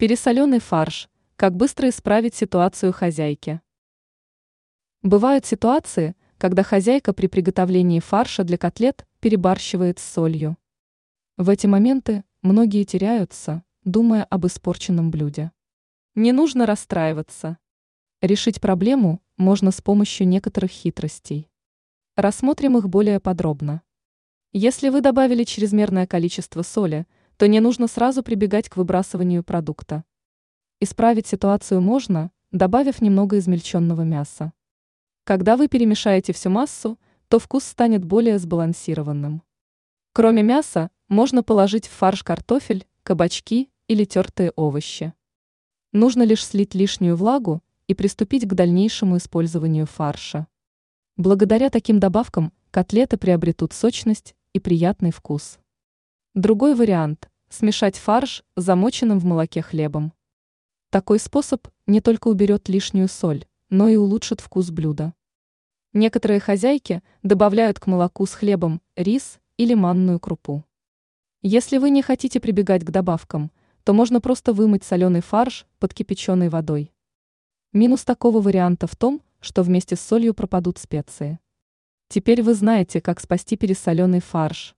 Пересоленный фарш. Как быстро исправить ситуацию хозяйки? Бывают ситуации, когда хозяйка при приготовлении фарша для котлет перебарщивает с солью. В эти моменты многие теряются, думая об испорченном блюде. Не нужно расстраиваться. Решить проблему можно с помощью некоторых хитростей. Рассмотрим их более подробно. Если вы добавили чрезмерное количество соли – то не нужно сразу прибегать к выбрасыванию продукта. Исправить ситуацию можно, добавив немного измельченного мяса. Когда вы перемешаете всю массу, то вкус станет более сбалансированным. Кроме мяса, можно положить в фарш картофель, кабачки или тертые овощи. Нужно лишь слить лишнюю влагу и приступить к дальнейшему использованию фарша. Благодаря таким добавкам котлеты приобретут сочность и приятный вкус. Другой вариант – смешать фарш с замоченным в молоке хлебом. Такой способ не только уберет лишнюю соль, но и улучшит вкус блюда. Некоторые хозяйки добавляют к молоку с хлебом рис или манную крупу. Если вы не хотите прибегать к добавкам, то можно просто вымыть соленый фарш под кипяченой водой. Минус такого варианта в том, что вместе с солью пропадут специи. Теперь вы знаете, как спасти пересоленный фарш.